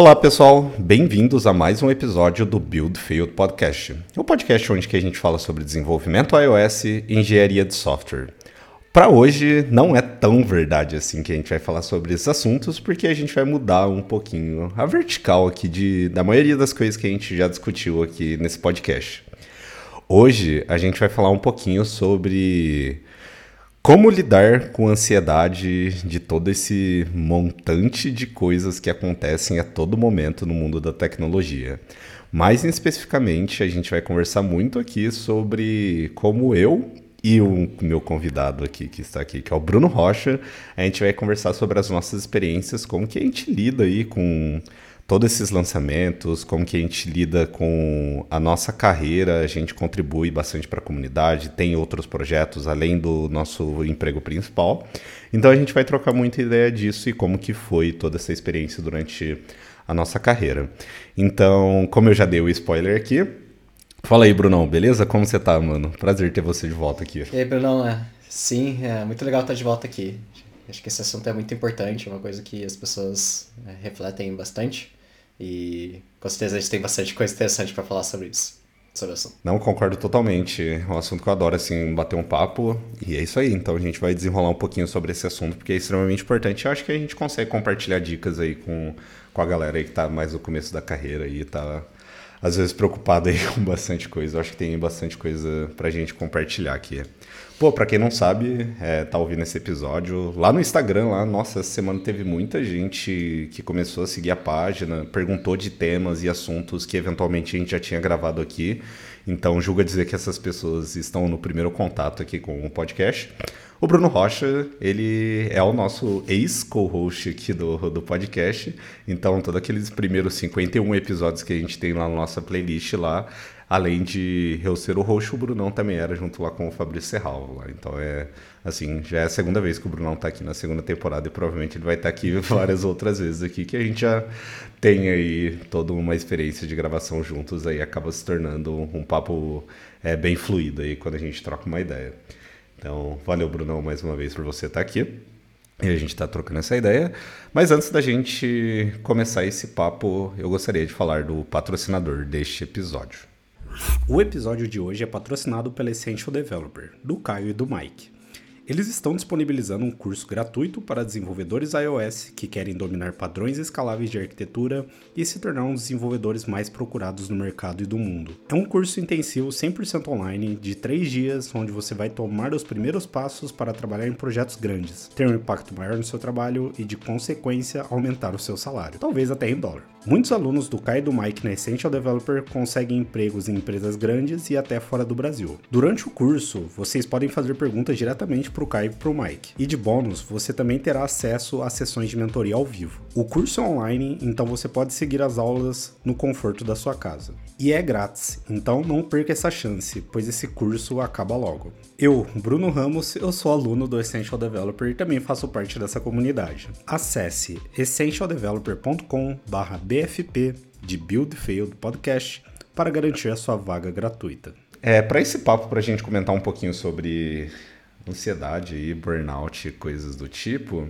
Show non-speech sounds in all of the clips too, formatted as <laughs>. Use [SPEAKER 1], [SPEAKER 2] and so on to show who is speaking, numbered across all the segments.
[SPEAKER 1] Olá pessoal, bem-vindos a mais um episódio do Build Field Podcast, o podcast onde a gente fala sobre desenvolvimento iOS e engenharia de software. Para hoje não é tão verdade assim que a gente vai falar sobre esses assuntos, porque a gente vai mudar um pouquinho a vertical aqui de, da maioria das coisas que a gente já discutiu aqui nesse podcast. Hoje a gente vai falar um pouquinho sobre como lidar com a ansiedade de todo esse montante de coisas que acontecem a todo momento no mundo da tecnologia? Mais especificamente, a gente vai conversar muito aqui sobre como eu e o meu convidado aqui que está aqui, que é o Bruno Rocha, a gente vai conversar sobre as nossas experiências, como que a gente lida aí com todos esses lançamentos, como que a gente lida com a nossa carreira, a gente contribui bastante para a comunidade, tem outros projetos além do nosso emprego principal. Então a gente vai trocar muita ideia disso e como que foi toda essa experiência durante a nossa carreira. Então, como eu já dei o spoiler aqui, fala aí, Brunão, beleza? Como você tá, mano? Prazer ter você de volta aqui.
[SPEAKER 2] E aí, Brunão, é, sim, é muito legal estar de volta aqui. Acho que esse assunto é muito importante, é uma coisa que as pessoas é, refletem bastante. E com certeza a gente tem bastante coisa interessante para falar sobre isso. Sobre o assunto.
[SPEAKER 1] Não, concordo totalmente. É um assunto que eu adoro, assim, bater um papo. E é isso aí. Então a gente vai desenrolar um pouquinho sobre esse assunto, porque é extremamente importante. Eu acho que a gente consegue compartilhar dicas aí com, com a galera aí que tá mais no começo da carreira e tá às vezes preocupado aí <laughs> com bastante coisa. Eu acho que tem bastante coisa pra gente compartilhar aqui. Pô, pra quem não sabe, é, tá ouvindo esse episódio, lá no Instagram, lá, nossa, essa semana teve muita gente que começou a seguir a página, perguntou de temas e assuntos que eventualmente a gente já tinha gravado aqui. Então, julga dizer que essas pessoas estão no primeiro contato aqui com o podcast. O Bruno Rocha, ele é o nosso ex-co-host aqui do, do podcast. Então, todos aqueles primeiros 51 episódios que a gente tem lá na nossa playlist lá, além de eu ser o roxo, o Brunão também era junto lá com o Fabrício Serral. Lá. Então é assim, já é a segunda vez que o Brunão está aqui na segunda temporada e provavelmente ele vai estar tá aqui <laughs> várias outras vezes aqui, que a gente já tem aí toda uma experiência de gravação juntos aí, acaba se tornando um papo é, bem fluido aí quando a gente troca uma ideia. Então, valeu, Brunão, mais uma vez por você estar tá aqui. E a gente está trocando essa ideia. Mas antes da gente começar esse papo, eu gostaria de falar do patrocinador deste episódio. O episódio de hoje é patrocinado pela Essential Developer, do Caio e do Mike. Eles estão disponibilizando um curso gratuito para desenvolvedores iOS que querem dominar padrões escaláveis de arquitetura e se tornar um dos desenvolvedores mais procurados no mercado e do mundo. É um curso intensivo 100% online de 3 dias, onde você vai tomar os primeiros passos para trabalhar em projetos grandes, ter um impacto maior no seu trabalho e, de consequência, aumentar o seu salário, talvez até em dólar. Muitos alunos do Kai e do Mike na Essential Developer conseguem empregos em empresas grandes e até fora do Brasil. Durante o curso, vocês podem fazer perguntas diretamente para o Kai e para o Mike. E de bônus, você também terá acesso a sessões de mentoria ao vivo. O curso é online, então você pode seguir as aulas no conforto da sua casa. E é grátis, então não perca essa chance, pois esse curso acaba logo. Eu, Bruno Ramos, eu sou aluno do Essential Developer e também faço parte dessa comunidade. Acesse essentialdeveloper.com/bfp de Build Failed Podcast para garantir a sua vaga gratuita. É, para esse papo, para a gente comentar um pouquinho sobre ansiedade e burnout, coisas do tipo,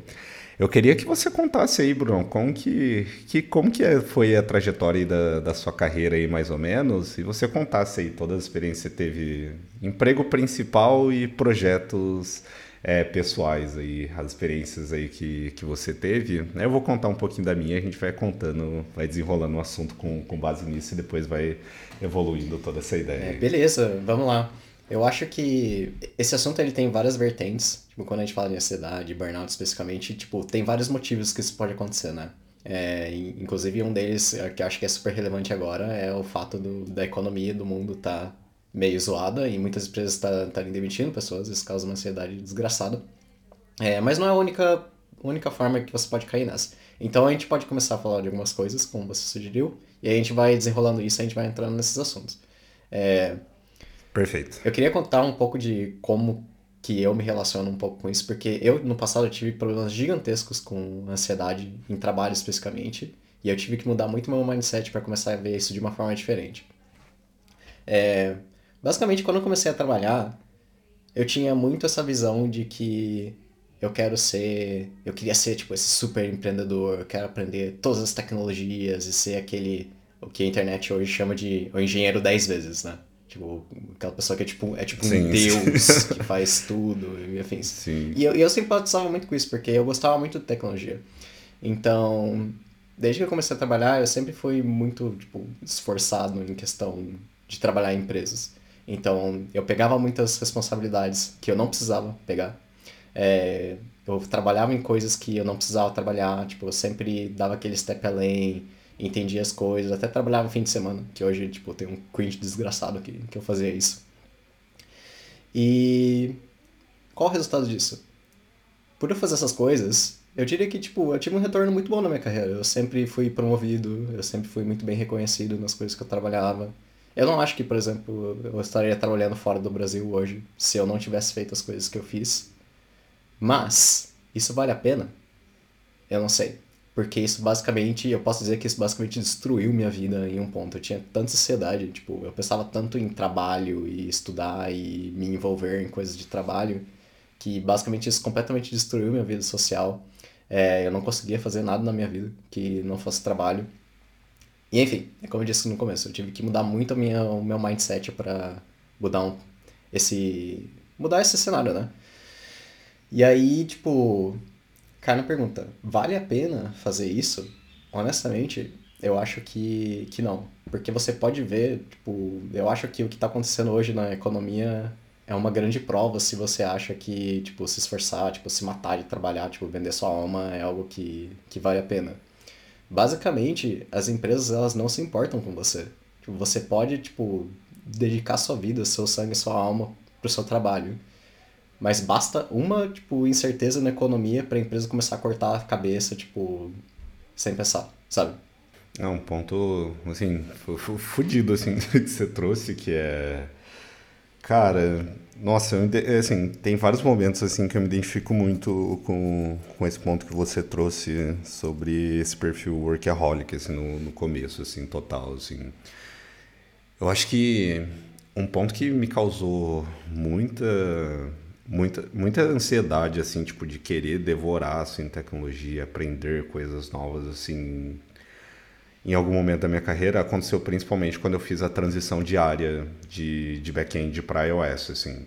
[SPEAKER 1] eu queria que você contasse aí, Bruno, como que, que, como que é, foi a trajetória da, da sua carreira aí, mais ou menos, e você contasse aí toda a experiência que você teve, emprego principal e projetos é, pessoais aí, as experiências aí que, que você teve. Eu vou contar um pouquinho da minha, a gente vai contando, vai desenrolando o um assunto com, com base nisso e depois vai evoluindo toda essa ideia.
[SPEAKER 2] É, beleza, vamos lá. Eu acho que esse assunto ele tem várias vertentes. Tipo, quando a gente fala de ansiedade, burnout especificamente, tipo, tem vários motivos que isso pode acontecer, né? É, inclusive um deles, é, que eu acho que é super relevante agora, é o fato do, da economia do mundo tá meio zoada e muitas empresas estarem tá, demitindo pessoas, isso causa uma ansiedade desgraçada. É, mas não é a única, única forma que você pode cair nessa. Então a gente pode começar a falar de algumas coisas, como você sugeriu, e a gente vai desenrolando isso e a gente vai entrando nesses assuntos. É,
[SPEAKER 1] Perfeito.
[SPEAKER 2] Eu queria contar um pouco de como que eu me relaciono um pouco com isso, porque eu no passado eu tive problemas gigantescos com ansiedade em trabalho especificamente, e eu tive que mudar muito meu mindset para começar a ver isso de uma forma diferente. É, basicamente, quando eu comecei a trabalhar, eu tinha muito essa visão de que eu quero ser, eu queria ser tipo esse super empreendedor, eu quero aprender todas as tecnologias e ser aquele o que a internet hoje chama de o engenheiro 10 vezes, né? Tipo, aquela pessoa que é tipo, é tipo um deus <laughs> que faz tudo e afins.
[SPEAKER 1] Sim.
[SPEAKER 2] E eu, eu simpatizava muito com isso, porque eu gostava muito de tecnologia. Então, desde que eu comecei a trabalhar, eu sempre fui muito, tipo, esforçado em questão de trabalhar em empresas. Então, eu pegava muitas responsabilidades que eu não precisava pegar. É, eu trabalhava em coisas que eu não precisava trabalhar, tipo, eu sempre dava aquele step além, entendia as coisas, até trabalhava no fim de semana, que hoje, tipo, tem um cringe desgraçado que, que eu fazia isso. E qual o resultado disso? Por eu fazer essas coisas, eu diria que, tipo, eu tive um retorno muito bom na minha carreira. Eu sempre fui promovido, eu sempre fui muito bem reconhecido nas coisas que eu trabalhava. Eu não acho que, por exemplo, eu estaria trabalhando fora do Brasil hoje se eu não tivesse feito as coisas que eu fiz. Mas, isso vale a pena? Eu não sei. Porque isso basicamente, eu posso dizer que isso basicamente destruiu minha vida em um ponto. Eu tinha tanta ansiedade, tipo, eu pensava tanto em trabalho e estudar e me envolver em coisas de trabalho, que basicamente isso completamente destruiu minha vida social. É, eu não conseguia fazer nada na minha vida que não fosse trabalho. E enfim, é como eu disse no começo, eu tive que mudar muito a minha, o meu mindset para mudar um, esse mudar esse cenário, né? E aí, tipo, Cara, pergunta, vale a pena fazer isso? Honestamente, eu acho que, que não. Porque você pode ver, tipo, eu acho que o que está acontecendo hoje na economia é uma grande prova se você acha que, tipo, se esforçar, tipo, se matar de trabalhar, tipo, vender sua alma é algo que, que vale a pena. Basicamente, as empresas, elas não se importam com você. Tipo, você pode, tipo, dedicar sua vida, seu sangue, sua alma pro seu trabalho. Mas basta uma, tipo, incerteza na economia para a empresa começar a cortar a cabeça, tipo, sem pensar, sabe?
[SPEAKER 1] É um ponto, assim, fudido, assim, <laughs> que você trouxe, que é... Cara, nossa, eu, assim, tem vários momentos, assim, que eu me identifico muito com, com esse ponto que você trouxe sobre esse perfil workaholic, assim, no, no começo, assim, total, assim. Eu acho que um ponto que me causou muita muita, muita ansiedade, assim, tipo, de querer devorar, assim, tecnologia, aprender coisas novas, assim, em algum momento da minha carreira, aconteceu principalmente quando eu fiz a transição diária de, de back-end para iOS, assim.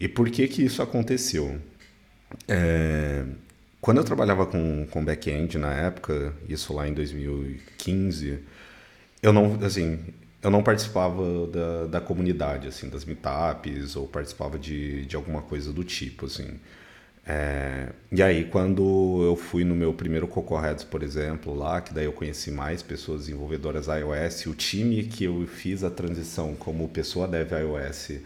[SPEAKER 1] E por que que isso aconteceu? É, quando eu trabalhava com, com back-end na época, isso lá em 2015, eu não, assim, eu não participava da, da comunidade, assim, das meetups, ou participava de, de alguma coisa do tipo, assim. É, e aí, quando eu fui no meu primeiro Coco Heads, por exemplo, lá, que daí eu conheci mais pessoas desenvolvedoras iOS, o time que eu fiz a transição como pessoa dev iOS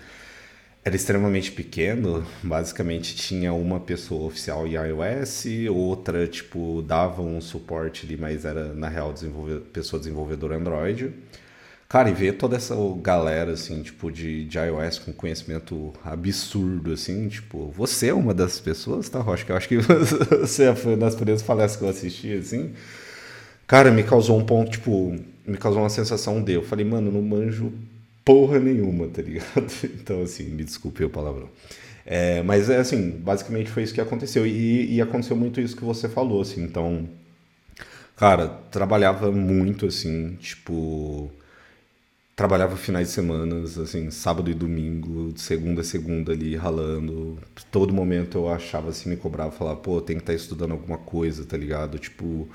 [SPEAKER 1] era extremamente pequeno, basicamente tinha uma pessoa oficial em iOS, outra, tipo, dava um suporte ali, mas era, na real, desenvolve pessoa desenvolvedora Android. Cara, e ver toda essa galera, assim, tipo, de, de iOS com conhecimento absurdo, assim, tipo, você é uma das pessoas, tá, Rocha? Que eu acho que <laughs> você foi uma das primeiras palestras que eu assisti, assim. Cara, me causou um ponto, tipo, me causou uma sensação de, eu falei, mano, não manjo porra nenhuma, tá ligado? <laughs> Então, assim, me desculpe o palavrão. É, mas, é assim, basicamente foi isso que aconteceu. E, e aconteceu muito isso que você falou, assim, então... Cara, trabalhava muito, assim, tipo trabalhava finais de semana, assim, sábado e domingo, de segunda a segunda ali, ralando. Todo momento eu achava assim, me cobrava, falava, pô, tem que estar tá estudando alguma coisa, tá ligado? Tipo,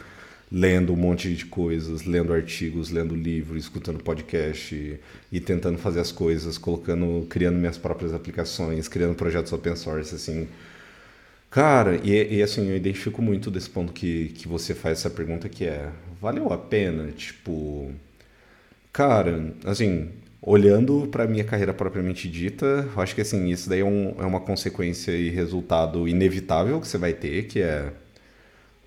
[SPEAKER 1] lendo um monte de coisas, lendo artigos, lendo livros, escutando podcast e, e tentando fazer as coisas, colocando, criando minhas próprias aplicações, criando projetos open source, assim. Cara, e, e assim, eu identifico muito desse ponto que, que você faz essa pergunta que é, valeu a pena, tipo Cara, assim, olhando para minha carreira propriamente dita, acho que assim, isso daí é, um, é uma consequência e resultado inevitável que você vai ter, que é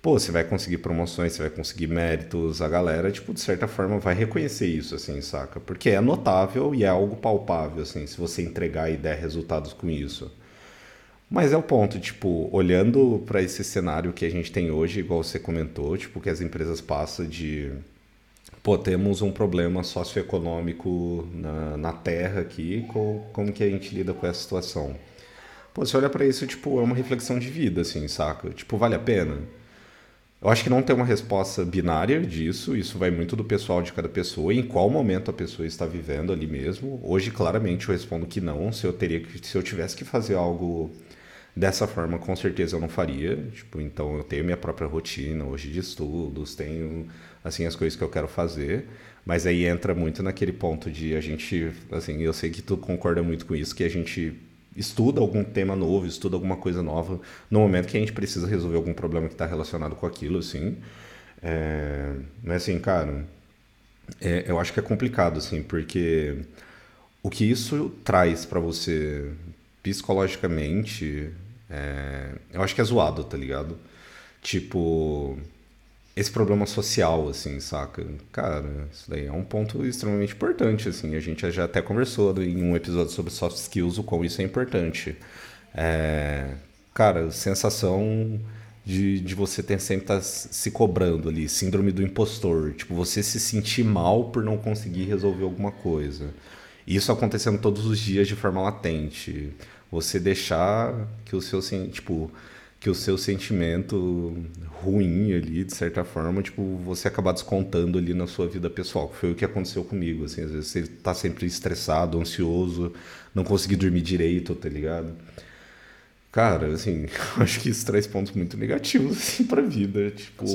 [SPEAKER 1] pô, você vai conseguir promoções, você vai conseguir méritos, a galera, tipo, de certa forma vai reconhecer isso, assim, saca? Porque é notável e é algo palpável, assim, se você entregar e der resultados com isso. Mas é o ponto, tipo, olhando para esse cenário que a gente tem hoje, igual você comentou, tipo, que as empresas passam de pô, temos um problema socioeconômico na, na Terra aqui, com, como que a gente lida com essa situação? Pô, você olha para isso, tipo, é uma reflexão de vida, assim, saca? Tipo, vale a pena? Eu acho que não tem uma resposta binária disso, isso vai muito do pessoal de cada pessoa, em qual momento a pessoa está vivendo ali mesmo. Hoje, claramente, eu respondo que não. Se eu teria que, se eu tivesse que fazer algo dessa forma, com certeza eu não faria. Tipo, então eu tenho minha própria rotina hoje de estudos, tenho assim as coisas que eu quero fazer. Mas aí entra muito naquele ponto de a gente, assim, eu sei que tu concorda muito com isso, que a gente estuda algum tema novo, estuda alguma coisa nova no momento que a gente precisa resolver algum problema que está relacionado com aquilo, assim. É, mas assim, cara, é, eu acho que é complicado, assim, porque o que isso traz para você psicologicamente, é, eu acho que é zoado, tá ligado? Tipo, esse problema social, assim, saca? Cara, isso daí é um ponto extremamente importante, assim. A gente já até conversou em um episódio sobre soft skills, o quão isso é importante. É, cara, sensação de, de você ter sempre estar tá se cobrando ali, síndrome do impostor. Tipo, você se sentir mal por não conseguir resolver alguma coisa. Isso acontecendo todos os dias de forma latente. Você deixar que o seu, tipo que o seu sentimento ruim ali, de certa forma, tipo, você acabar descontando ali na sua vida pessoal. Foi o que aconteceu comigo, assim, às vezes você tá sempre estressado, ansioso, não conseguir dormir direito, tá ligado? Cara, assim, <laughs> acho que isso traz pontos muito negativos, assim, pra vida, tipo...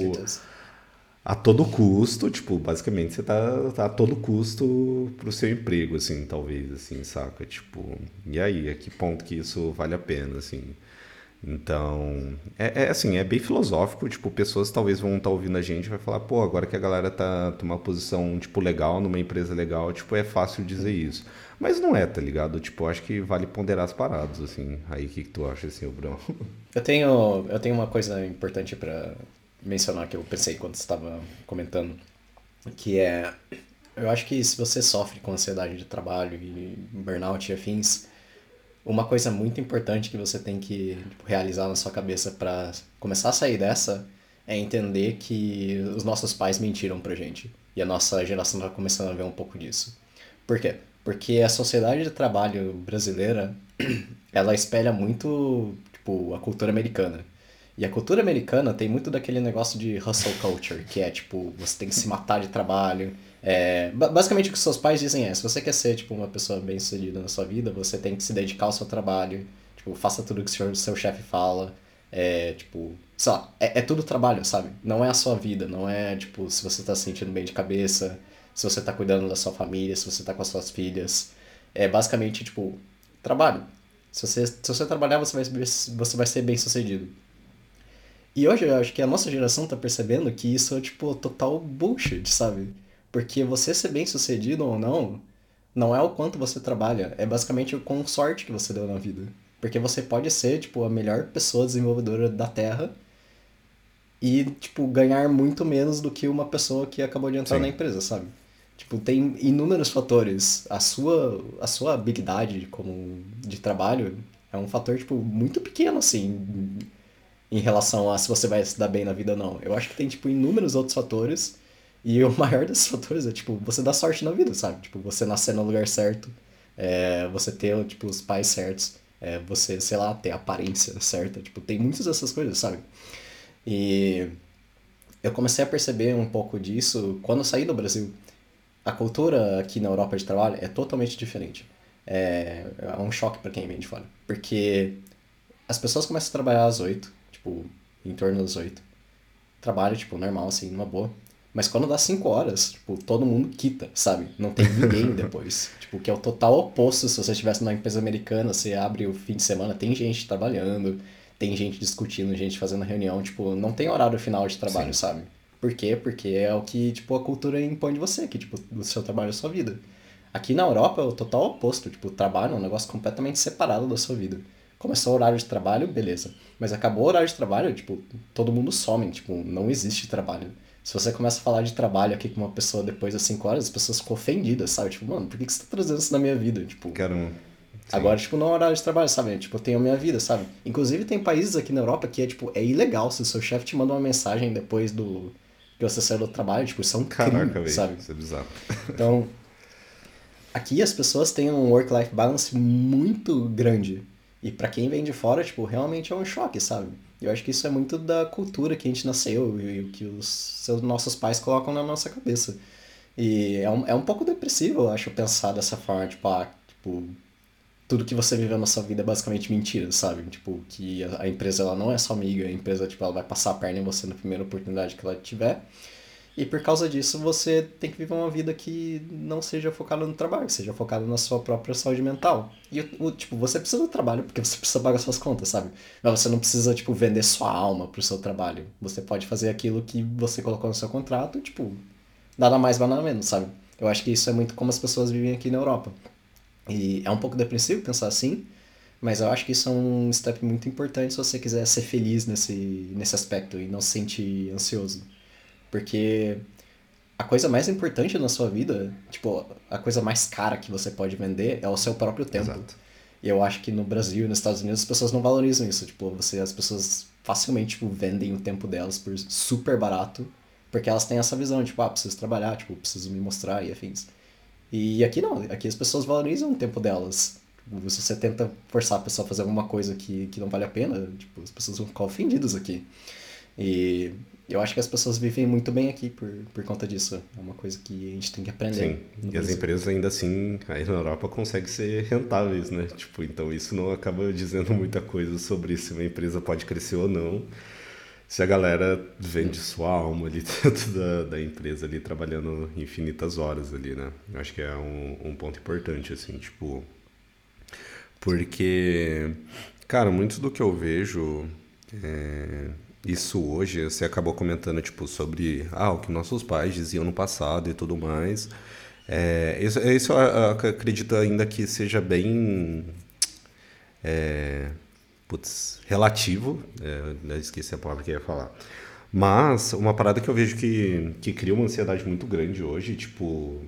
[SPEAKER 1] A todo custo, tipo, basicamente você tá, tá a todo custo pro seu emprego, assim, talvez, assim, saca? Tipo, e aí, a que ponto que isso vale a pena, assim? Então, é, é, assim, é bem filosófico, tipo, pessoas talvez vão estar tá ouvindo a gente e vai falar, pô, agora que a galera tá tomando posição, tipo, legal, numa empresa legal, tipo, é fácil dizer isso. Mas não é, tá ligado? Tipo, acho que vale ponderar as paradas, assim. Aí, o que, que tu acha, assim, Bruno?
[SPEAKER 2] Eu tenho, eu tenho uma coisa importante para mencionar que eu pensei quando estava comentando, que é, eu acho que se você sofre com ansiedade de trabalho e burnout e afins, uma coisa muito importante que você tem que tipo, realizar na sua cabeça para começar a sair dessa é entender que os nossos pais mentiram pra gente. E a nossa geração tá começando a ver um pouco disso. Por quê? Porque a sociedade de trabalho brasileira, <clears throat> ela espelha muito, tipo, a cultura americana. E a cultura americana tem muito daquele negócio de hustle culture, que é, tipo, você tem que se matar de trabalho, é, basicamente o que seus pais dizem é, se você quer ser tipo uma pessoa bem sucedida na sua vida, você tem que se dedicar ao seu trabalho, tipo, faça tudo que o seu, seu chefe fala, é, tipo, sei lá, é, é tudo trabalho, sabe? Não é a sua vida, não é, tipo, se você tá se sentindo bem de cabeça, se você tá cuidando da sua família, se você tá com as suas filhas. É basicamente, tipo, trabalho. Se você, se você trabalhar, você vai, você vai ser bem sucedido. E hoje eu acho que a nossa geração tá percebendo que isso é, tipo, total bullshit, sabe? Porque você ser bem sucedido ou não, não é o quanto você trabalha, é basicamente o quão sorte que você deu na vida. Porque você pode ser, tipo, a melhor pessoa desenvolvedora da Terra e, tipo, ganhar muito menos do que uma pessoa que acabou de entrar Sim. na empresa, sabe? Tipo, tem inúmeros fatores. A sua, a sua habilidade como de trabalho é um fator, tipo, muito pequeno, assim, em relação a se você vai se dar bem na vida ou não. Eu acho que tem, tipo, inúmeros outros fatores e o <laughs> maior desses fatores é, tipo, você dá sorte na vida, sabe? Tipo, você nascer no lugar certo, é, você ter, tipo, os pais certos, é, você, sei lá, ter a aparência certa. Tipo, tem muitas dessas coisas, sabe? E eu comecei a perceber um pouco disso quando eu saí do Brasil. A cultura aqui na Europa de trabalho é totalmente diferente. É, é um choque para quem vem de fora. Porque as pessoas começam a trabalhar às oito, tipo, em torno das oito. Trabalho, tipo, normal, assim, numa boa. Mas quando dá 5 horas, tipo, todo mundo quita, sabe? Não tem ninguém <laughs> depois. tipo, que é o total oposto se você estivesse numa empresa americana, você abre o fim de semana, tem gente trabalhando, tem gente discutindo, gente fazendo reunião, tipo, não tem horário final de trabalho, Sim. sabe? Por quê? Porque é o que, tipo, a cultura impõe de você, que, tipo, o seu trabalho é a sua vida. Aqui na Europa é o total oposto, tipo, o trabalho é um negócio completamente separado da sua vida. Começou o horário de trabalho, beleza. Mas acabou o horário de trabalho, tipo, todo mundo some, tipo, não existe trabalho. Se você começa a falar de trabalho aqui com uma pessoa depois das 5 horas, as pessoas ficam ofendidas, sabe? Tipo, mano, por que, que você tá trazendo isso na minha vida? Tipo,
[SPEAKER 1] Quero...
[SPEAKER 2] Agora, tipo, não é horário de trabalho, sabe? Tipo, eu tenho a minha vida, sabe? Inclusive, tem países aqui na Europa que é, tipo, é ilegal se o seu chefe te manda uma mensagem depois do que você saiu do trabalho, tipo, isso é um Caraca, crime, sabe?
[SPEAKER 1] Isso é bizarro. <laughs>
[SPEAKER 2] Então, aqui as pessoas têm um work-life balance muito grande. E para quem vem de fora, tipo, realmente é um choque, sabe? Eu acho que isso é muito da cultura que a gente nasceu e o que os seus, nossos pais colocam na nossa cabeça. E é um, é um pouco depressivo, eu acho, pensar dessa forma, tipo, ah, tipo, tudo que você viveu na sua vida é basicamente mentira, sabe? Tipo, que a, a empresa ela não é sua amiga, a empresa, tipo, ela vai passar a perna em você na primeira oportunidade que ela tiver. E por causa disso, você tem que viver uma vida que não seja focada no trabalho, seja focada na sua própria saúde mental. E, tipo, você precisa do trabalho porque você precisa pagar suas contas, sabe? Mas você não precisa, tipo, vender sua alma pro seu trabalho. Você pode fazer aquilo que você colocou no seu contrato, tipo, nada mais, nada menos, sabe? Eu acho que isso é muito como as pessoas vivem aqui na Europa. E é um pouco depressivo pensar assim, mas eu acho que isso é um step muito importante se você quiser ser feliz nesse, nesse aspecto e não se sentir ansioso. Porque a coisa mais importante na sua vida, tipo, a coisa mais cara que você pode vender é o seu próprio tempo. Exato. E eu acho que no Brasil e nos Estados Unidos as pessoas não valorizam isso. Tipo, você, as pessoas facilmente tipo, vendem o tempo delas por super barato, porque elas têm essa visão, tipo, ah, preciso trabalhar, tipo, preciso me mostrar e afins. E aqui não, aqui as pessoas valorizam o tempo delas. Tipo, se você tenta forçar a pessoa a fazer alguma coisa que, que não vale a pena, tipo, as pessoas vão ficar ofendidas aqui. E eu acho que as pessoas vivem muito bem aqui por, por conta disso. É uma coisa que a gente tem que aprender.
[SPEAKER 1] Sim, e as empresas ainda assim, aí na Europa, conseguem ser rentáveis, né? Tipo, então isso não acaba dizendo muita coisa sobre se uma empresa pode crescer ou não. Se a galera vende sua alma ali <laughs> dentro da, da empresa ali, trabalhando infinitas horas ali, né? Eu acho que é um, um ponto importante, assim, tipo... Porque, cara, muito do que eu vejo... É isso hoje, você acabou comentando tipo sobre ah, o que nossos pais diziam no passado e tudo mais. É, isso, isso eu acredito ainda que seja bem é, putz, relativo. É, esqueci a palavra que ia falar. Mas uma parada que eu vejo que, que cria uma ansiedade muito grande hoje, tipo,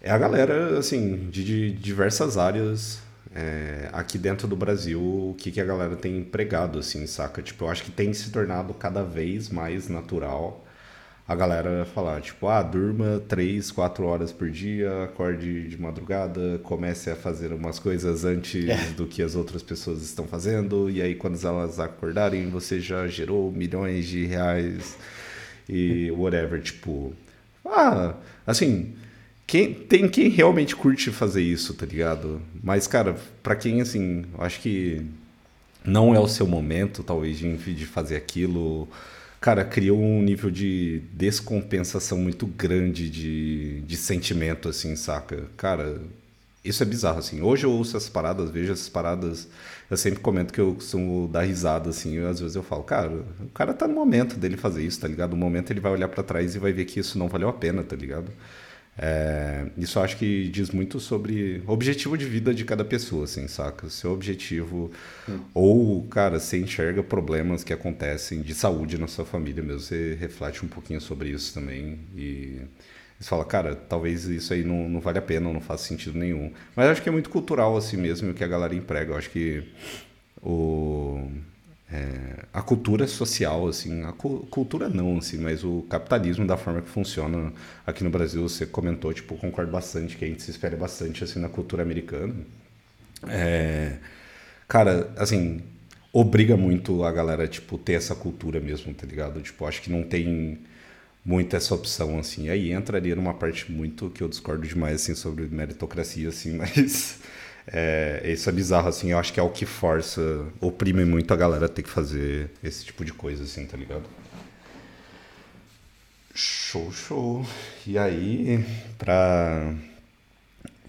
[SPEAKER 1] é a galera, assim, de, de diversas áreas é, aqui dentro do Brasil, o que, que a galera tem empregado, assim, saca? Tipo, eu acho que tem se tornado cada vez mais natural a galera falar, tipo, ah, durma três, quatro horas por dia, acorde de madrugada, comece a fazer umas coisas antes é. do que as outras pessoas estão fazendo, e aí quando elas acordarem, você já gerou milhões de reais e whatever, tipo, ah, assim, quem, tem quem realmente curte fazer isso, tá ligado? Mas, cara, pra quem, assim, acho que não é o seu momento, talvez, de, fazer aquilo, cara, criou um nível de descompensação muito grande de, de sentimento, assim, saca? Cara, isso é bizarro, assim. Hoje eu ouço essas paradas, vejo essas paradas, eu sempre comento que eu costumo dar risada, assim, às vezes eu falo, cara, o cara tá no momento dele fazer isso, tá ligado? No momento ele vai olhar para trás e vai ver que isso não valeu a pena, tá ligado? É, isso acho que diz muito sobre o objetivo de vida de cada pessoa, assim, saca? Seu objetivo. Hum. Ou, cara, você enxerga problemas que acontecem de saúde na sua família mesmo. Você reflete um pouquinho sobre isso também. E você fala, cara, talvez isso aí não, não vale a pena, não faz sentido nenhum. Mas acho que é muito cultural assim mesmo o que a galera emprega. Eu acho que o é, a cultura social, assim, a cu cultura não, assim, mas o capitalismo da forma que funciona aqui no Brasil, você comentou, tipo, concordo bastante que a gente se espera bastante, assim, na cultura americana. É, cara, assim, obriga muito a galera, tipo, ter essa cultura mesmo, tá ligado? Tipo, acho que não tem muito essa opção, assim. Aí entraria numa parte muito que eu discordo demais, assim, sobre meritocracia, assim, <laughs> mas... É, isso é bizarro, assim. Eu acho que é o que força, oprime muito a galera a ter que fazer esse tipo de coisa, assim, tá ligado? Show, show. E aí, pra.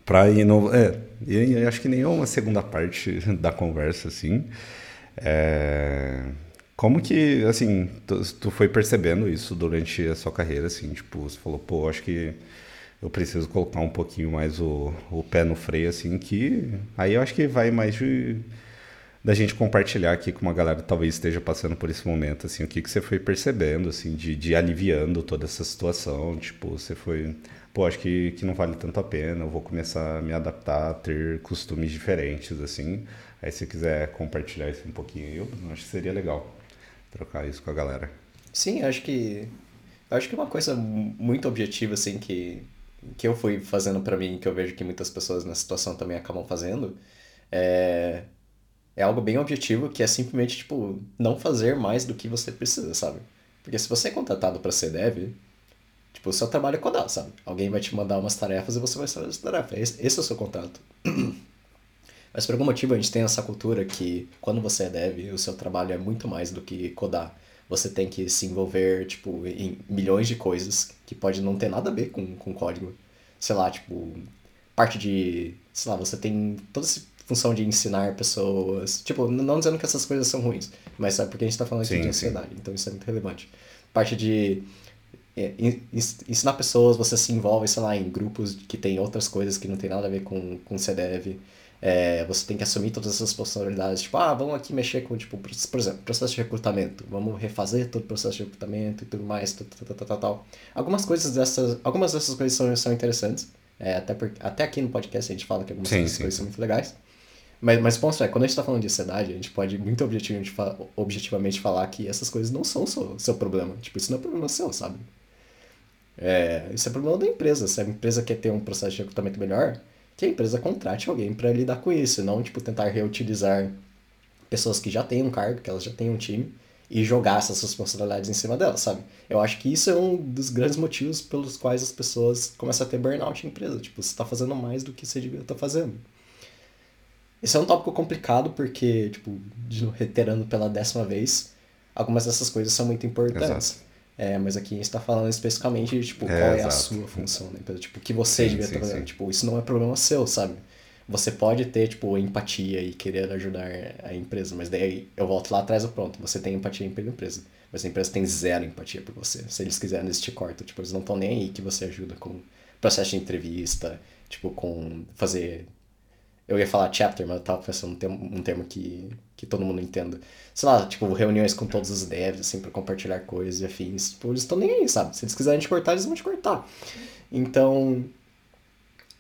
[SPEAKER 1] Pra no. É, e acho que nem é uma segunda parte <laughs> da conversa, assim. É, como que, assim, tu, tu foi percebendo isso durante a sua carreira, assim? Tipo, você falou, pô, acho que eu preciso colocar um pouquinho mais o, o pé no freio, assim, que aí eu acho que vai mais de da gente compartilhar aqui com uma galera que talvez esteja passando por esse momento, assim, o que, que você foi percebendo, assim, de, de aliviando toda essa situação, tipo, você foi, pô, acho que, que não vale tanto a pena, eu vou começar a me adaptar a ter costumes diferentes, assim, aí se quiser compartilhar isso um pouquinho, eu acho que seria legal trocar isso com a galera.
[SPEAKER 2] Sim, acho que, acho que uma coisa muito objetiva, assim, que que eu fui fazendo para mim, que eu vejo que muitas pessoas na situação também acabam fazendo, é é algo bem objetivo que é simplesmente, tipo, não fazer mais do que você precisa, sabe? Porque se você é contratado para ser dev, tipo, o seu trabalho é codar, sabe? Alguém vai te mandar umas tarefas e você vai fazer essa tarefa. Esse, esse é o seu contrato. <clears throat> Mas por algum motivo a gente tem essa cultura que quando você é dev, o seu trabalho é muito mais do que codar. Você tem que se envolver, tipo, em milhões de coisas que pode não ter nada a ver com, com código. Sei lá, tipo, parte de. Sei lá, você tem toda essa função de ensinar pessoas. Tipo, não dizendo que essas coisas são ruins, mas é porque a gente tá falando aqui sim, de ansiedade, sim. então isso é muito relevante. Parte de é, ensinar pessoas, você se envolve, sei lá, em grupos que tem outras coisas que não tem nada a ver com, com CDEV. É, você tem que assumir todas essas possibilidades. Tipo, ah, vamos aqui mexer com, tipo, por exemplo, processo de recrutamento. Vamos refazer todo o processo de recrutamento e tudo mais, tal, tal, tal, tal, tal. Algumas coisas dessas, algumas dessas coisas são, são interessantes. É, até, por, até aqui no podcast a gente fala que algumas sim, dessas sim, coisas são muito legais. Mas, mas o ponto é, quando a gente está falando de ansiedade, a gente pode muito objetivamente, objetivamente falar que essas coisas não são seu, seu problema. Tipo, isso não é problema seu, sabe? É, isso é problema da empresa. Se a empresa quer ter um processo de recrutamento melhor, que a empresa contrate alguém para lidar com isso, não tipo tentar reutilizar pessoas que já têm um cargo, que elas já têm um time e jogar essas responsabilidades em cima delas, sabe? Eu acho que isso é um dos grandes motivos pelos quais as pessoas começam a ter burnout em empresa, tipo, você está fazendo mais do que você devia estar tá fazendo. Esse é um tópico complicado porque, tipo, reiterando pela décima vez, algumas dessas coisas são muito importantes. Exato. É, mas aqui a gente está falando especificamente de tipo, é, qual é a sua função da empresa. Tipo, o que você sim, devia estar fazendo. Tipo, isso não é problema seu, sabe? Você pode ter, tipo, empatia e querer ajudar a empresa, mas daí eu volto lá atrás e pronto, você tem empatia pela empresa. Mas a empresa tem zero empatia por você. Se eles quiserem, eles te cortam. Tipo, eles não estão nem aí que você ajuda com processo de entrevista, tipo, com fazer eu ia falar chapter, mas eu tava pensando um termo, um termo que, que todo mundo entenda. Sei lá, tipo, reuniões com todos os devs, assim, pra compartilhar coisas e afins. Tipo, eles estão nem aí, sabe? Se eles quiserem te cortar, eles vão te cortar. Então,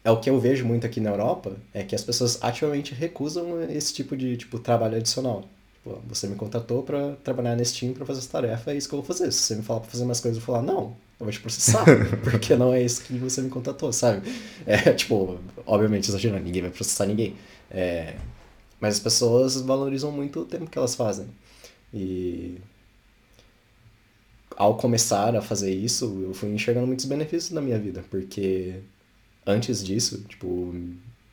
[SPEAKER 2] é o que eu vejo muito aqui na Europa, é que as pessoas ativamente recusam esse tipo de, tipo, trabalho adicional. Tipo, você me contratou para trabalhar nesse time para fazer essa tarefa, é isso que eu vou fazer. Se você me falar pra fazer mais coisas, eu vou falar, não, eu vou te processar, <laughs> porque não é isso que você me contratou, sabe? É, tipo, obviamente exagerando, ninguém vai processar ninguém. É, mas as pessoas valorizam muito o tempo que elas fazem. E ao começar a fazer isso, eu fui enxergando muitos benefícios na minha vida, porque antes disso, tipo,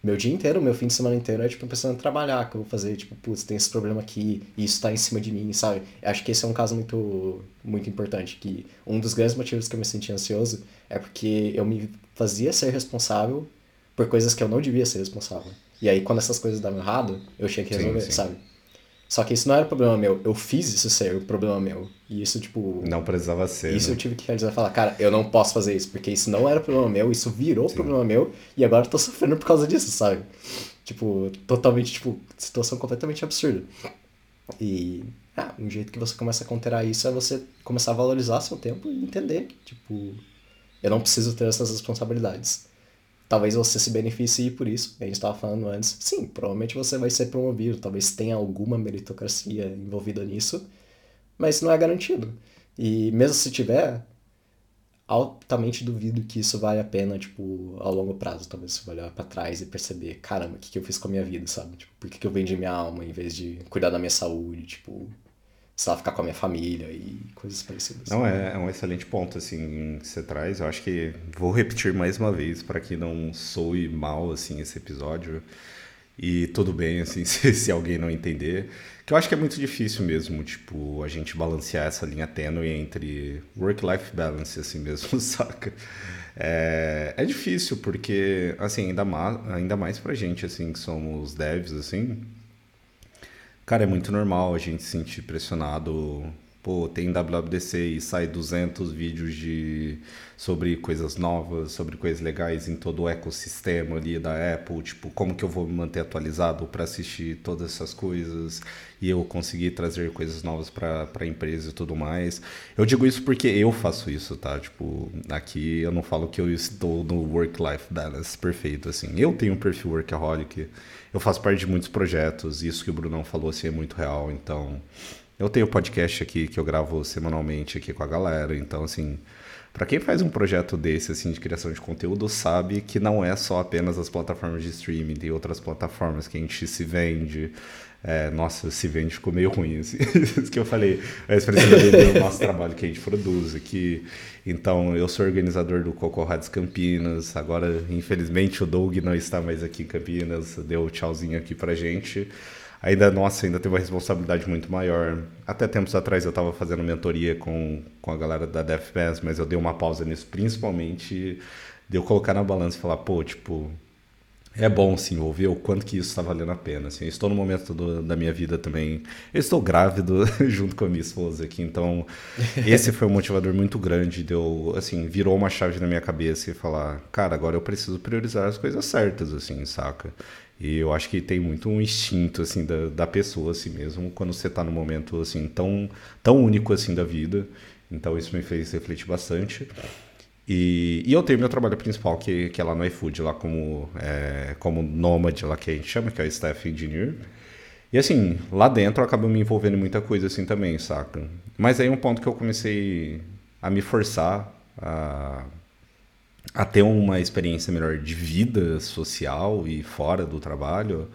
[SPEAKER 2] meu dia inteiro, meu fim de semana inteiro é, tipo, pensando em trabalhar, que eu vou fazer, tipo, putz, tem esse problema aqui, e isso tá em cima de mim, sabe? Acho que esse é um caso muito, muito importante, que um dos grandes motivos que eu me senti ansioso é porque eu me fazia ser responsável por coisas que eu não devia ser responsável. E aí, quando essas coisas davam errado, eu tinha que resolver, sim, sim. sabe? Só que isso não era problema meu. Eu fiz isso ser o problema meu. E isso, tipo.
[SPEAKER 1] Não precisava ser.
[SPEAKER 2] Isso
[SPEAKER 1] né?
[SPEAKER 2] eu tive que realizar falar, cara, eu não posso fazer isso, porque isso não era problema meu, isso virou Sim. problema meu, e agora eu tô sofrendo por causa disso, sabe? Tipo, totalmente, tipo, situação completamente absurda. E. Ah, um jeito que você começa a conterar isso é você começar a valorizar seu tempo e entender que, tipo, eu não preciso ter essas responsabilidades talvez você se beneficie por isso. A gente estava falando antes. Sim, provavelmente você vai ser promovido, talvez tenha alguma meritocracia envolvida nisso, mas não é garantido. E mesmo se tiver, altamente duvido que isso vale a pena, tipo, ao longo prazo. Talvez você vai olhar pra trás e perceber, caramba, o que, que eu fiz com a minha vida, sabe? Tipo, por que, que eu vendi minha alma em vez de cuidar da minha saúde, tipo, lá, ficar com a minha família e coisas parecidas.
[SPEAKER 1] Não, é, é um excelente ponto, assim, que você traz. Eu acho que vou repetir mais uma vez para que não soe mal, assim, esse episódio. E tudo bem, assim, <laughs> se, se alguém não entender. Que eu acho que é muito difícil mesmo, tipo, a gente balancear essa linha tênue entre work-life balance, assim mesmo, <laughs> saca? É, é difícil, porque, assim, ainda mais, ainda mais pra gente, assim, que somos devs, assim, Cara, é muito normal a gente se sentir pressionado. Pô, tem WWDC e sai 200 vídeos de sobre coisas novas, sobre coisas legais em todo o ecossistema ali da Apple, tipo, como que eu vou me manter atualizado para assistir todas essas coisas e eu conseguir trazer coisas novas para a empresa e tudo mais. Eu digo isso porque eu faço isso, tá? Tipo, aqui eu não falo que eu estou no work-life balance perfeito, assim. Eu tenho um perfil workaholic, eu faço parte de muitos projetos, isso que o Brunão falou assim é muito real, então eu tenho podcast aqui que eu gravo semanalmente aqui com a galera, então assim, para quem faz um projeto desse assim de criação de conteúdo, sabe que não é só apenas as plataformas de streaming, tem outras plataformas que a gente se vende. É, nossa, se vende ficou meio ruim. Assim. <laughs> Isso que eu falei, a expressão do nosso trabalho que a gente produz aqui. Então, eu sou organizador do Coco Rádios Campinas. Agora, infelizmente, o Doug não está mais aqui em Campinas, deu um tchauzinho aqui pra gente ainda, nossa, ainda teve uma responsabilidade muito maior. Até tempos atrás eu estava fazendo mentoria com, com a galera da DefPass, mas eu dei uma pausa nisso, principalmente de eu colocar na balança e falar, pô, tipo, é bom sim ouvir o quanto que isso está valendo a pena. Assim, eu estou no momento do, da minha vida também. Eu estou grávido <laughs> junto com a minha esposa aqui, então esse foi um motivador muito grande. Deu, assim, virou uma chave na minha cabeça e falar, cara, agora eu preciso priorizar as coisas certas, assim, saca? E eu acho que tem muito um instinto assim da, da pessoa assim mesmo quando você está num momento assim tão tão único assim da vida. Então isso me fez refletir bastante. E, e eu tenho meu trabalho principal que, que é lá no iFood lá como é, como nômade lá que a gente chama que é o staff engineer. E assim lá dentro acaba me envolvendo em muita coisa assim também, saca? Mas aí um ponto que eu comecei a me forçar a a ter uma experiência melhor de vida social e fora do trabalho,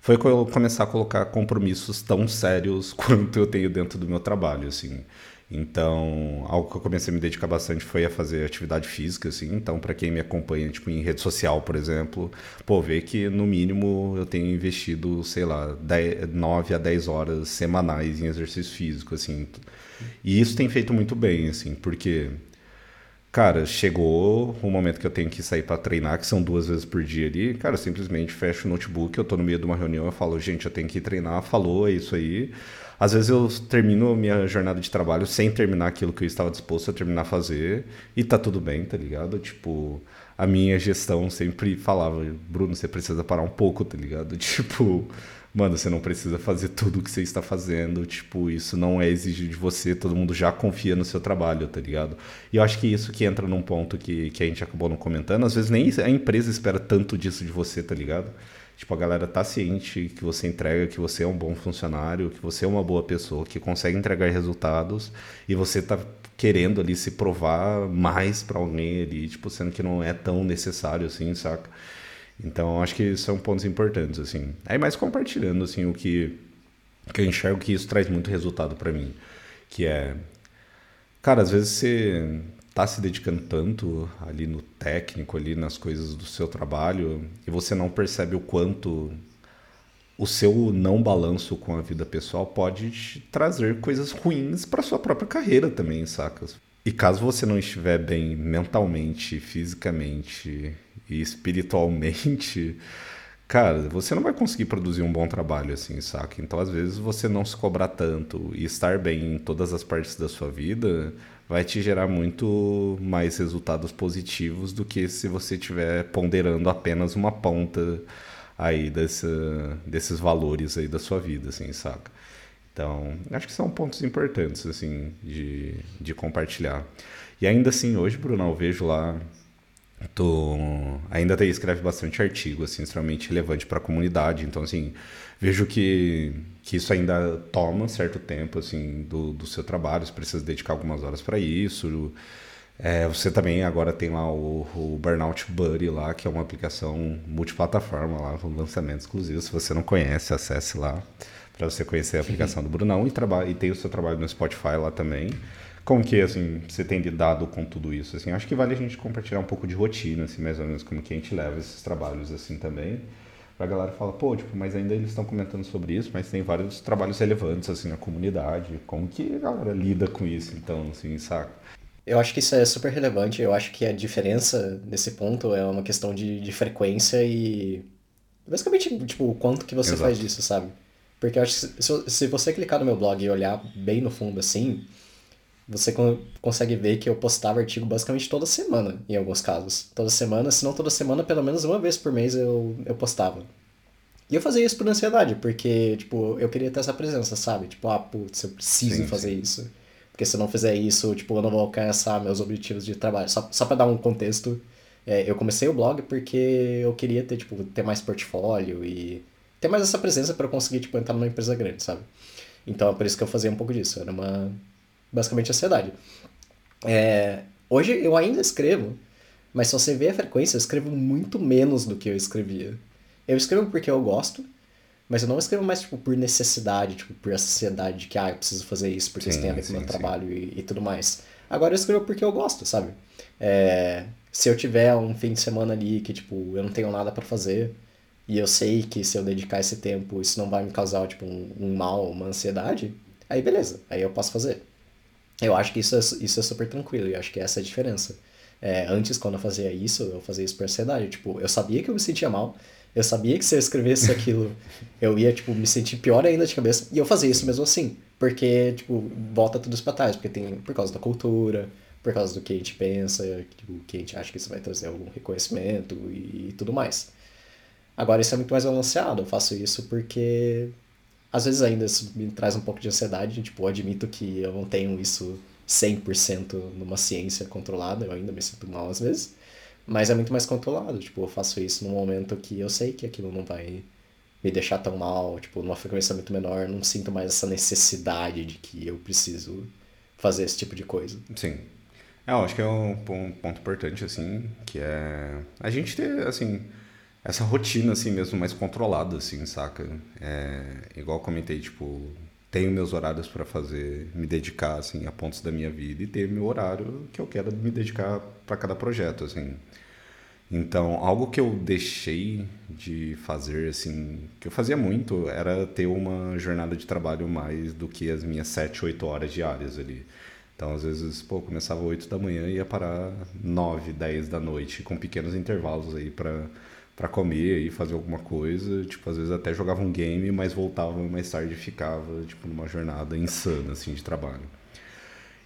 [SPEAKER 1] foi começar a colocar compromissos tão sérios <laughs> quanto eu tenho dentro do meu trabalho, assim. Então, algo que eu comecei a me dedicar bastante foi a fazer atividade física, assim. Então, para quem me acompanha, tipo, em rede social, por exemplo, pô, ver que no mínimo eu tenho investido, sei lá, 10, 9 a 10 horas semanais em exercício físico, assim. E isso tem feito muito bem, assim, porque Cara, chegou o momento que eu tenho que sair para treinar, que são duas vezes por dia ali. Cara, eu simplesmente fecho o notebook, eu tô no meio de uma reunião, eu falo, gente, eu tenho que treinar, falou, é isso aí. Às vezes eu termino minha jornada de trabalho sem terminar aquilo que eu estava disposto a terminar a fazer, e tá tudo bem, tá ligado? Tipo, a minha gestão sempre falava, Bruno, você precisa parar um pouco, tá ligado? <laughs> Tipo, mano, você não precisa fazer tudo o que você está fazendo, tipo, isso não é exigido de você, todo mundo já confia no seu trabalho, tá ligado? E eu acho que isso que entra num ponto que, que a gente acabou não comentando, às vezes nem a empresa espera tanto disso de você, tá ligado? Tipo, a galera tá ciente que você entrega, que você é um bom funcionário, que você é uma boa pessoa, que consegue entregar resultados e você tá querendo ali se provar mais para alguém ali, tipo, sendo que não é tão necessário assim, saca? Então, acho que são pontos importantes, assim. Aí, mais compartilhando, assim, o que, que eu enxergo que isso traz muito resultado para mim. Que é... Cara, às vezes você tá se dedicando tanto ali no técnico, ali nas coisas do seu trabalho, e você não percebe o quanto o seu não balanço com a vida pessoal pode trazer coisas ruins para sua própria carreira também, sacas? E caso você não estiver bem mentalmente, fisicamente e espiritualmente, <laughs> cara, você não vai conseguir produzir um bom trabalho assim, saca? Então, às vezes, você não se cobrar tanto e estar bem em todas as partes da sua vida vai te gerar muito mais resultados positivos do que se você estiver ponderando apenas uma ponta aí desse, desses valores aí da sua vida, assim, saca? Então, acho que são pontos importantes, assim, de, de compartilhar. E ainda assim, hoje, Bruno, eu vejo lá, tô, ainda tem, escreve bastante artigo, assim, extremamente relevante para a comunidade. Então, assim, vejo que, que isso ainda toma certo tempo, assim, do, do seu trabalho, você precisa dedicar algumas horas para isso. É, você também agora tem lá o, o, Burnout Buddy lá, que é uma aplicação multiplataforma lá, um lançamento exclusivo. Se você não conhece, acesse lá para você conhecer a aplicação do Brunão e, e tem o seu trabalho no Spotify lá também. Como que, assim, você tem lidado com tudo isso? Assim, acho que vale a gente compartilhar um pouco de rotina, assim, mais ou menos como que a gente leva esses trabalhos, assim, também. Pra galera falar, pô, tipo, mas ainda eles estão comentando sobre isso, mas tem vários trabalhos relevantes, assim, na comunidade. Como que a galera lida com isso, então, assim, saca?
[SPEAKER 2] Eu acho que isso é super relevante. Eu acho que a diferença nesse ponto é uma questão de, de frequência e... Basicamente, tipo, o quanto que você Exato. faz disso, sabe? Porque eu acho que se, se você clicar no meu blog e olhar bem no fundo assim, você consegue ver que eu postava artigo basicamente toda semana, em alguns casos. Toda semana, se não toda semana, pelo menos uma vez por mês eu, eu postava. E eu fazia isso por ansiedade, porque, tipo, eu queria ter essa presença, sabe? Tipo, ah, putz, eu preciso sim, fazer sim. isso. Porque se eu não fizer isso, tipo, eu não vou alcançar meus objetivos de trabalho. Só, só pra dar um contexto, é, eu comecei o blog porque eu queria ter, tipo, ter mais portfólio e ter mais essa presença para conseguir, tipo, entrar numa empresa grande, sabe? Então é por isso que eu fazia um pouco disso. Era uma. basicamente ansiedade. É, hoje eu ainda escrevo, mas se você vê a frequência, eu escrevo muito menos do que eu escrevia. Eu escrevo porque eu gosto, mas eu não escrevo mais, tipo, por necessidade, tipo, por ansiedade de que, ah, eu preciso fazer isso porque sim, isso tem a ver com o meu sim. trabalho e, e, tudo mais. Agora eu escrevo porque eu gosto, sabe? É, se eu tiver um fim de semana ali que, tipo, eu não tenho nada para fazer e eu sei que se eu dedicar esse tempo isso não vai me causar, tipo, um, um mal, uma ansiedade, aí beleza, aí eu posso fazer. Eu acho que isso é, isso é super tranquilo e acho que essa é a diferença. É, antes, quando eu fazia isso, eu fazia isso por ansiedade. Tipo, eu sabia que eu me sentia mal, eu sabia que se eu escrevesse aquilo, <laughs> eu ia, tipo, me sentir pior ainda de cabeça, e eu fazia isso mesmo assim. Porque, tipo, volta tudo para trás, porque tem, por causa da cultura, por causa do que a gente pensa, tipo, que a gente acha que isso vai trazer algum reconhecimento e, e tudo mais. Agora, isso é muito mais balanceado, eu faço isso porque às vezes ainda isso me traz um pouco de ansiedade, tipo, eu admito que eu não tenho isso 100% numa ciência controlada, eu ainda me sinto mal às vezes, mas é muito mais controlado, tipo, eu faço isso num momento que eu sei que aquilo não vai me deixar tão mal, tipo, numa frequência muito menor, não sinto mais essa necessidade de que eu preciso fazer esse tipo de coisa.
[SPEAKER 1] Sim. É, eu acho que é um, um ponto importante, assim, que é a gente ter, assim, essa rotina, assim mesmo, mais controlada, assim, saca? É, igual comentei, tipo, tenho meus horários para fazer, me dedicar, assim, a pontos da minha vida e ter meu horário que eu quero me dedicar para cada projeto, assim. Então, algo que eu deixei de fazer, assim, que eu fazia muito, era ter uma jornada de trabalho mais do que as minhas 7, 8 horas diárias ali. Então, às vezes, pô, começava 8 da manhã e ia parar 9, 10 da noite, com pequenos intervalos aí para para comer e fazer alguma coisa. Tipo, às vezes até jogava um game, mas voltava mais tarde e ficava, tipo, numa jornada insana, assim, de trabalho.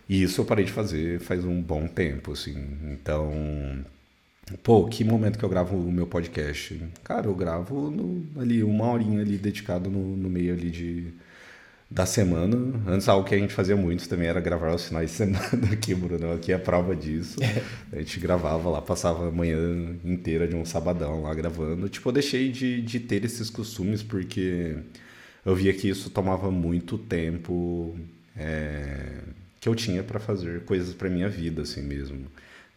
[SPEAKER 1] E isso eu parei de fazer faz um bom tempo, assim. Então, pô, que momento que eu gravo o meu podcast? Cara, eu gravo no, ali uma horinha ali dedicado no, no meio ali de da semana. Antes, algo que a gente fazia muito também era gravar os finais de semana <laughs> aqui, Bruno. Aqui é a prova disso. A gente gravava lá, passava a manhã inteira de um sabadão lá gravando. Tipo, eu deixei de, de ter esses costumes porque eu via que isso tomava muito tempo é, que eu tinha para fazer coisas para minha vida, assim mesmo.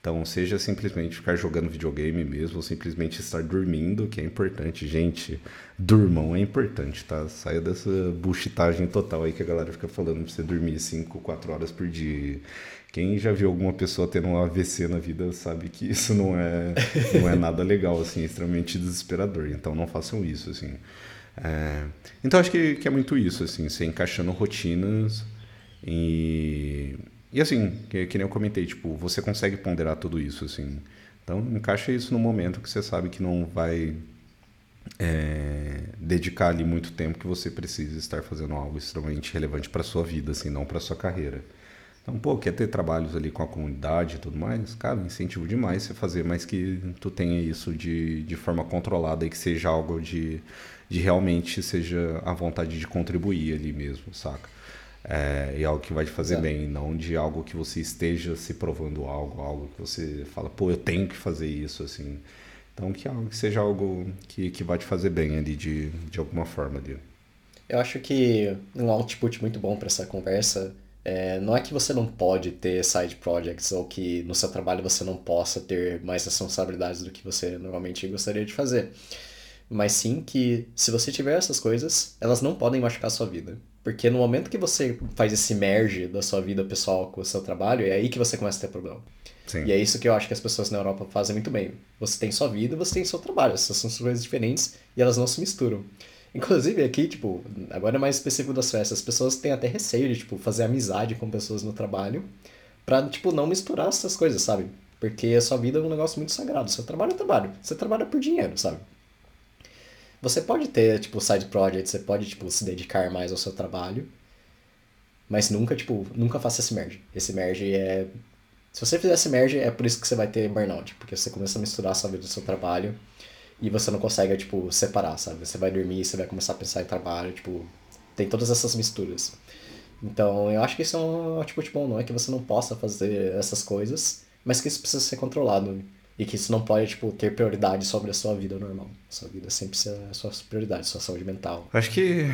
[SPEAKER 1] Então, seja simplesmente ficar jogando videogame mesmo, ou simplesmente estar dormindo, que é importante. Gente, durmam é importante, tá? Saia dessa buchitagem total aí que a galera fica falando pra você dormir 5, 4 horas por dia. Quem já viu alguma pessoa tendo um AVC na vida sabe que isso não é, não é nada legal, assim, é extremamente desesperador. Então, não façam isso, assim. É... Então, acho que, que é muito isso, assim, você encaixando rotinas e e assim, que, que nem eu comentei, tipo, você consegue ponderar tudo isso, assim. Então, encaixa isso no momento que você sabe que não vai é, dedicar ali muito tempo que você precisa estar fazendo algo extremamente relevante para sua vida, assim, não para sua carreira. Então, pô, quer ter trabalhos ali com a comunidade e tudo mais? Cara, incentivo demais você fazer, mas que tu tenha isso de, de forma controlada e que seja algo de, de realmente seja a vontade de contribuir ali mesmo, saca? É, e algo que vai te fazer bem, não de algo que você esteja se provando algo, algo que você fala, pô, eu tenho que fazer isso, assim. Então, que, algo, que seja algo que, que vai te fazer bem ali, de, de alguma forma ali.
[SPEAKER 2] Eu acho que um output muito bom para essa conversa é, não é que você não pode ter side projects ou que no seu trabalho você não possa ter mais responsabilidades do que você normalmente gostaria de fazer. Mas sim que se você tiver essas coisas, elas não podem machucar a sua vida. Porque no momento que você faz esse merge da sua vida pessoal com o seu trabalho, é aí que você começa a ter problema. Sim. E é isso que eu acho que as pessoas na Europa fazem muito bem. Você tem sua vida, você tem seu trabalho. Essas são coisas diferentes e elas não se misturam. Inclusive aqui, tipo, agora é mais específico das festas, as pessoas têm até receio de, tipo, fazer amizade com pessoas no trabalho pra, tipo, não misturar essas coisas, sabe? Porque a sua vida é um negócio muito sagrado. Seu trabalho é trabalho. Você trabalha por dinheiro, sabe? Você pode ter, tipo, side projects, você pode, tipo, se dedicar mais ao seu trabalho, mas nunca, tipo, nunca faça esse merge. Esse merge é... Se você fizer esse merge, é por isso que você vai ter burnout, porque você começa a misturar a sua vida com o seu trabalho e você não consegue, tipo, separar, sabe? Você vai dormir, você vai começar a pensar em trabalho, tipo, tem todas essas misturas. Então, eu acho que isso é um atitude bom, não é que você não possa fazer essas coisas, mas que isso precisa ser controlado. E que isso não pode, tipo, ter prioridade sobre a sua vida normal. Sua vida sempre ser a sua prioridade, sua saúde mental.
[SPEAKER 1] Acho que,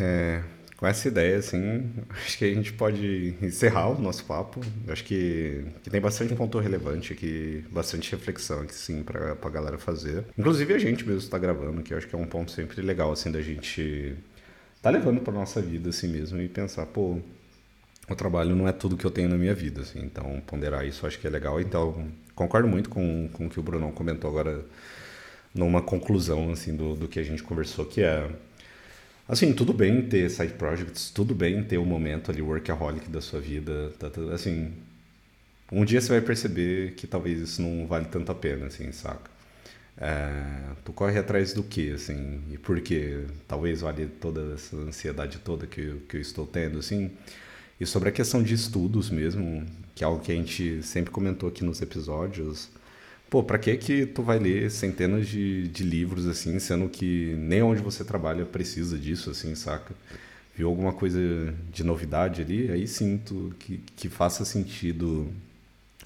[SPEAKER 1] é, com essa ideia, assim, acho que a gente pode encerrar o nosso papo. Acho que, que tem bastante ponto relevante aqui, bastante reflexão aqui, sim, pra, pra galera fazer. Inclusive a gente mesmo está gravando, que eu acho que é um ponto sempre legal, assim, da gente tá levando pra nossa vida, assim mesmo, e pensar, pô, o trabalho não é tudo que eu tenho na minha vida, assim, então ponderar isso acho que é legal. Então, concordo muito com, com o que o Brunão comentou agora numa conclusão, assim, do, do que a gente conversou, que é Assim, tudo bem ter side projects, tudo bem ter o um momento ali workaholic da sua vida, tá, tá, assim, um dia você vai perceber que talvez isso não vale tanto a pena, assim, saca? É, tu corre atrás do que, assim, e por que talvez vale toda essa ansiedade toda que, que eu estou tendo, assim, e sobre a questão de estudos mesmo, que é algo que a gente sempre comentou aqui nos episódios, Pô, pra que que tu vai ler centenas de, de livros, assim, sendo que nem onde você trabalha precisa disso, assim, saca? Viu alguma coisa de novidade ali, aí sim, que, que faça sentido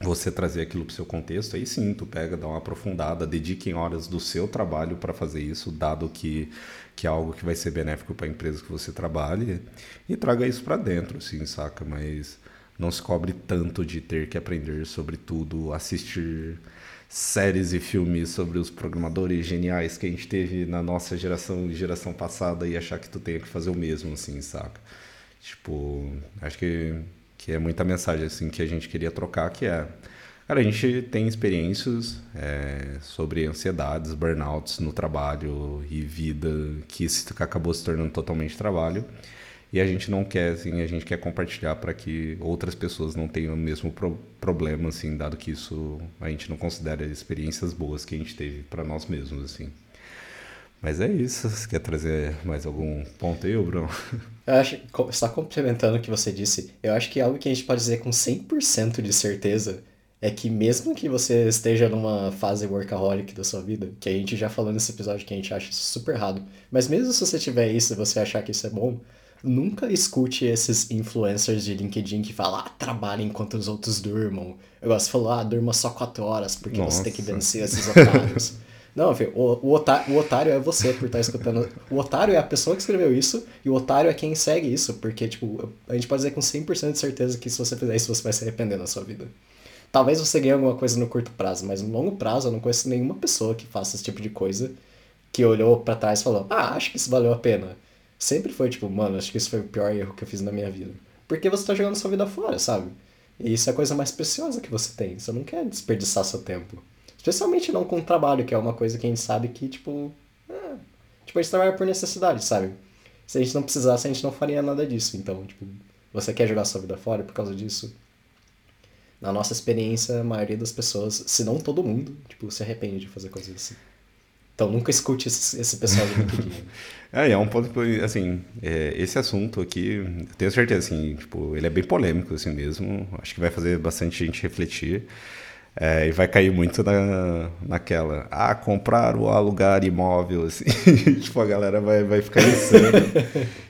[SPEAKER 1] você trazer aquilo pro seu contexto, aí sim, tu pega, dá uma aprofundada, dedique em horas do seu trabalho para fazer isso, dado que, que é algo que vai ser benéfico para a empresa que você trabalha, e traga isso para dentro, assim, saca? Mas não se cobre tanto de ter que aprender sobre tudo, assistir séries e filmes sobre os programadores geniais que a gente teve na nossa geração e geração passada e achar que tu tenha que fazer o mesmo, assim, saca? Tipo, acho que, que é muita mensagem, assim, que a gente queria trocar, que é... Cara, a gente tem experiências é, sobre ansiedades, burnouts no trabalho e vida que acabou se tornando totalmente trabalho. E a gente não quer, assim, a gente quer compartilhar para que outras pessoas não tenham o mesmo pro problema, assim, dado que isso a gente não considera experiências boas que a gente teve para nós mesmos, assim. Mas é isso. Você quer trazer mais algum ponto aí, Bruno?
[SPEAKER 2] Eu acho, só complementando o que você disse, eu acho que algo que a gente pode dizer com 100% de certeza é que mesmo que você esteja numa fase workaholic da sua vida, que a gente já falou nesse episódio que a gente acha isso super errado, mas mesmo se você tiver isso e você achar que isso é bom, Nunca escute esses influencers de LinkedIn que falam, ah, trabalha enquanto os outros durmam. Eu gosto de falar, ah, durma só quatro horas, porque Nossa. você tem que vencer esses otários. <laughs> Não, filho, o, o, otário, o otário é você por estar escutando. O otário é a pessoa que escreveu isso, e o otário é quem segue isso, porque, tipo, a gente pode dizer com 100% de certeza que se você fizer isso, você vai se arrepender na sua vida. Talvez você ganhe alguma coisa no curto prazo, mas no longo prazo eu não conheço nenhuma pessoa que faça esse tipo de coisa que olhou para trás e falou: Ah, acho que isso valeu a pena sempre foi tipo, mano, acho que isso foi o pior erro que eu fiz na minha vida. Porque você tá jogando sua vida fora, sabe? E isso é a coisa mais preciosa que você tem. Você não quer desperdiçar seu tempo. Especialmente não com o trabalho, que é uma coisa que a gente sabe que, tipo. É, tipo, a gente trabalha por necessidade, sabe? Se a gente não precisasse, a gente não faria nada disso. Então, tipo, você quer jogar sua vida fora por causa disso? Na nossa experiência, a maioria das pessoas, se não todo mundo, tipo, se arrepende de fazer coisas assim. Então nunca escute esse, esse pessoal do <laughs>
[SPEAKER 1] é, é um ponto assim, é, esse assunto aqui, tenho certeza, assim, tipo, ele é bem polêmico, assim mesmo. Acho que vai fazer bastante gente refletir. É, e vai cair muito na, naquela, ah, comprar ou alugar imóvel, assim, <laughs> tipo, a galera vai, vai ficar insana.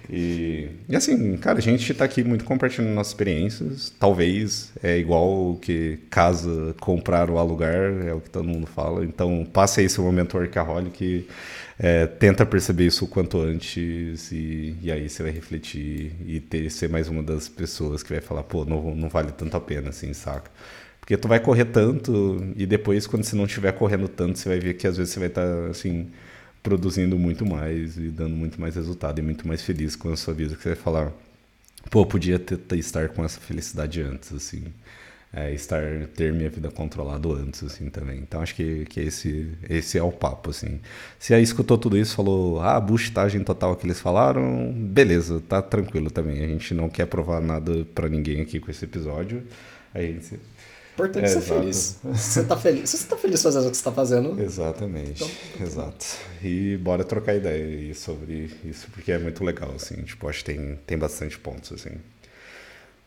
[SPEAKER 1] e, e assim, cara, a gente está aqui muito compartilhando nossas experiências, talvez é igual que casa, comprar ou alugar, é o que todo mundo fala, então passe esse momento workaholic, é, tenta perceber isso o quanto antes e, e aí você vai refletir e ter, ser mais uma das pessoas que vai falar, pô, não, não vale tanto a pena, assim, saca? Porque tu vai correr tanto e depois, quando você não estiver correndo tanto, você vai ver que às vezes você vai estar, tá, assim, produzindo muito mais e dando muito mais resultado e muito mais feliz com a sua vida. Que você vai falar, pô, podia ter, estar com essa felicidade antes, assim. É, estar, ter minha vida controlado antes, assim, também. Então, acho que, que esse, esse é o papo, assim. Se aí escutou tudo isso, falou, ah, buchitagem total que eles falaram, beleza, tá tranquilo também. A gente não quer provar nada para ninguém aqui com esse episódio. Aí,
[SPEAKER 2] importante é, ser exato. feliz. Você tá feliz. Se você tá feliz fazendo o que você tá fazendo.
[SPEAKER 1] Exatamente. Então, exato. E bora trocar ideia sobre isso, porque é muito legal, assim. Tipo, acho que tem, tem bastante pontos, assim.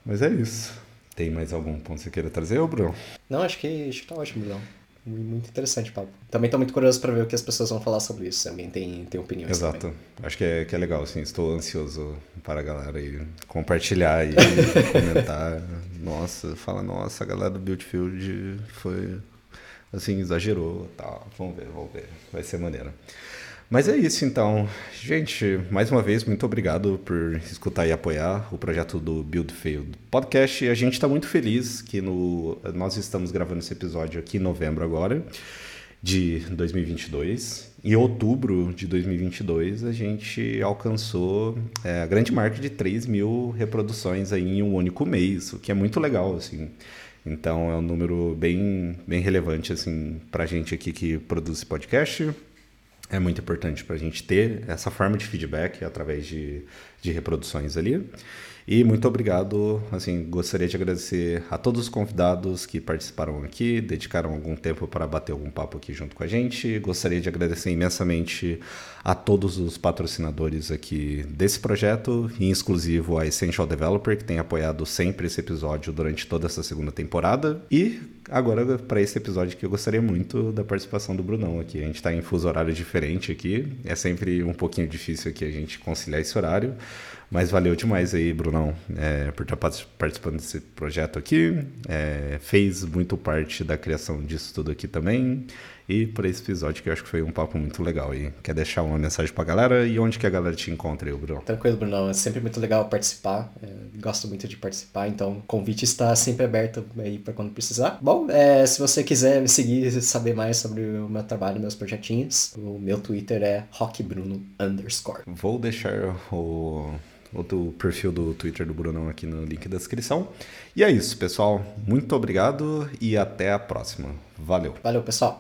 [SPEAKER 1] Mas é isso. Tem mais algum ponto que você queira trazer, Bruno?
[SPEAKER 2] Não, acho que, acho que tá ótimo, Bruno. Muito interessante o papo. Também estou muito curioso para ver o que as pessoas vão falar sobre isso. Se alguém tem, tem opiniões.
[SPEAKER 1] Exato.
[SPEAKER 2] Também.
[SPEAKER 1] Acho que é, que é legal, assim. Estou ansioso para a galera aí compartilhar e <laughs> comentar. Nossa, fala, nossa, a galera do Buildfield foi assim, exagerou tal. Vamos ver, vamos ver. Vai ser maneira. Mas é isso então. Gente, mais uma vez, muito obrigado por escutar e apoiar o projeto do Build Failed Podcast. A gente está muito feliz que no, nós estamos gravando esse episódio aqui em novembro agora, de 2022. Em outubro de 2022, a gente alcançou é, a grande marca de 3 mil reproduções aí em um único mês, o que é muito legal, assim. Então é um número bem, bem relevante assim, para a gente aqui que produz podcast é muito importante para a gente ter essa forma de feedback através de, de reproduções ali. E muito obrigado, assim, gostaria de agradecer a todos os convidados que participaram aqui, dedicaram algum tempo para bater algum papo aqui junto com a gente. Gostaria de agradecer imensamente a todos os patrocinadores aqui desse projeto, em exclusivo a Essential Developer, que tem apoiado sempre esse episódio durante toda essa segunda temporada. E agora, para esse episódio que eu gostaria muito da participação do Brunão aqui. A gente está em fuso horário diferente aqui, é sempre um pouquinho difícil aqui a gente conciliar esse horário. Mas valeu demais aí, Brunão, é, por estar participando desse projeto aqui. É, fez muito parte da criação disso tudo aqui também. E por esse episódio que eu acho que foi um papo muito legal. E quer deixar uma mensagem pra galera? E onde que a galera te encontra aí, Bruno?
[SPEAKER 2] Tranquilo, Brunão. É sempre muito legal participar. É, gosto muito de participar, então o convite está sempre aberto aí para quando precisar. Bom, é, se você quiser me seguir e saber mais sobre o meu trabalho, meus projetinhos, o meu Twitter é rockbruno underscore.
[SPEAKER 1] Vou deixar o o perfil do Twitter do Brunão aqui no link da descrição. E é isso, pessoal. Muito obrigado e até a próxima. Valeu.
[SPEAKER 2] Valeu, pessoal.